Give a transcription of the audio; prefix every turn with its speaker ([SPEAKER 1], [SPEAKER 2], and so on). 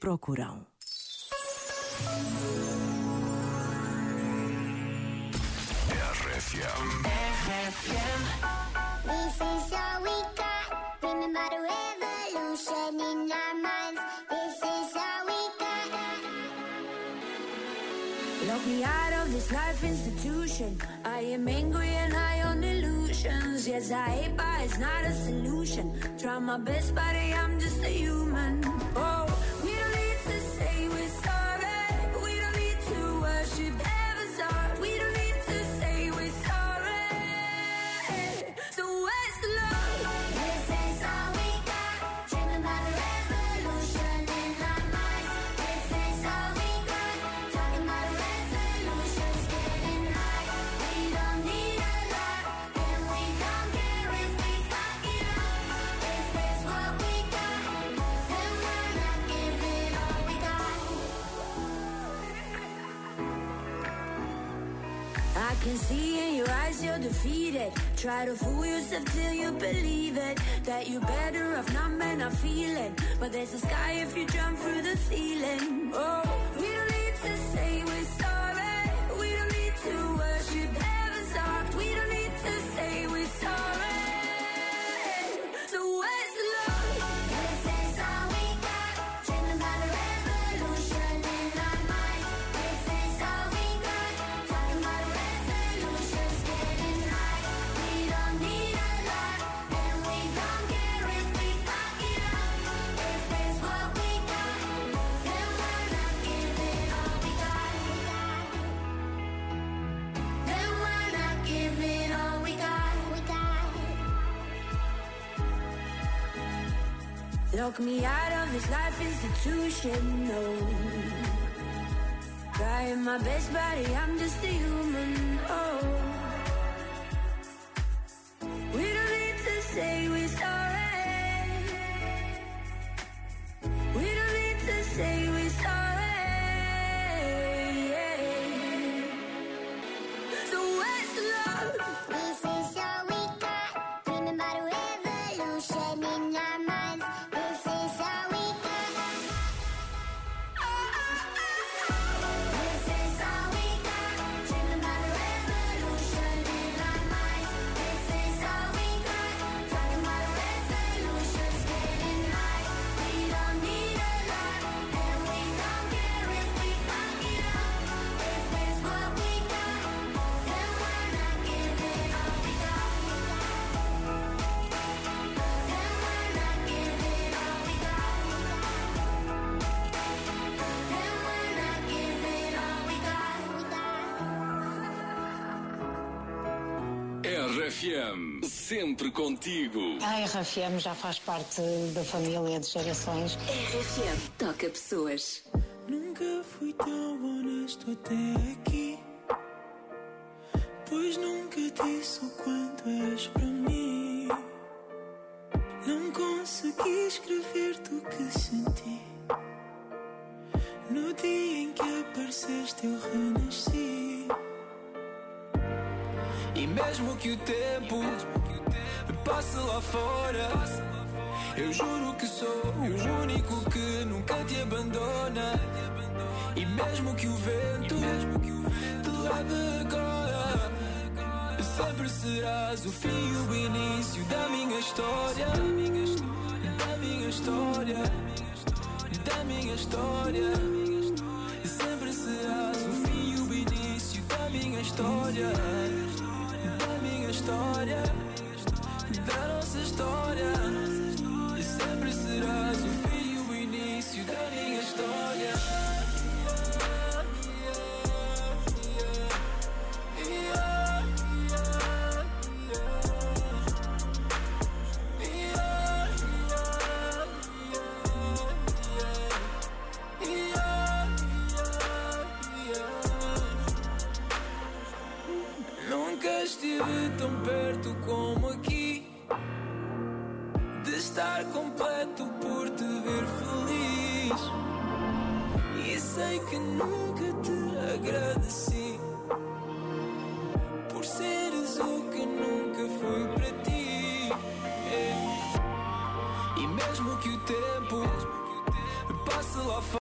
[SPEAKER 1] procuram.
[SPEAKER 2] RFM.
[SPEAKER 3] This is all we got. Remember the revolution in our minds. This is all we got.
[SPEAKER 4] Lock me out of this life institution. I am angry and high on illusions. Yes, I hate, but it's not a solution. Try my best, but I'm just a human. Can see in your eyes you're defeated. Try to fool yourself till you believe it. That you're better off not men are feeling. But there's a sky if you jump through the ceiling. Lock me out of this life institution, no. Trying my best, buddy, I'm just a human, oh. We don't need to say
[SPEAKER 2] RFM. Sempre contigo.
[SPEAKER 5] A RFM já faz parte da família de gerações.
[SPEAKER 6] RFM toca pessoas.
[SPEAKER 7] Nunca fui tão honesto até aqui. Pois nunca disse o quanto és para mim. Não consegui escrever-te o que senti. No dia em que apareceste, eu renasci. E mesmo que o tempo passe lá fora. Eu juro que sou o único que nunca te abandona. E mesmo que o vento te leve agora, sempre serás o fim e o início da minha história. Da minha história, da minha história. Sempre serás o fim e o início da minha história. Minha história, da nossa história. E sempre serás o fim Estive tão perto como aqui De estar completo por te ver feliz E sei que nunca te agradeci Por seres o que nunca fui para ti. E mesmo que o tempo passe lá fora.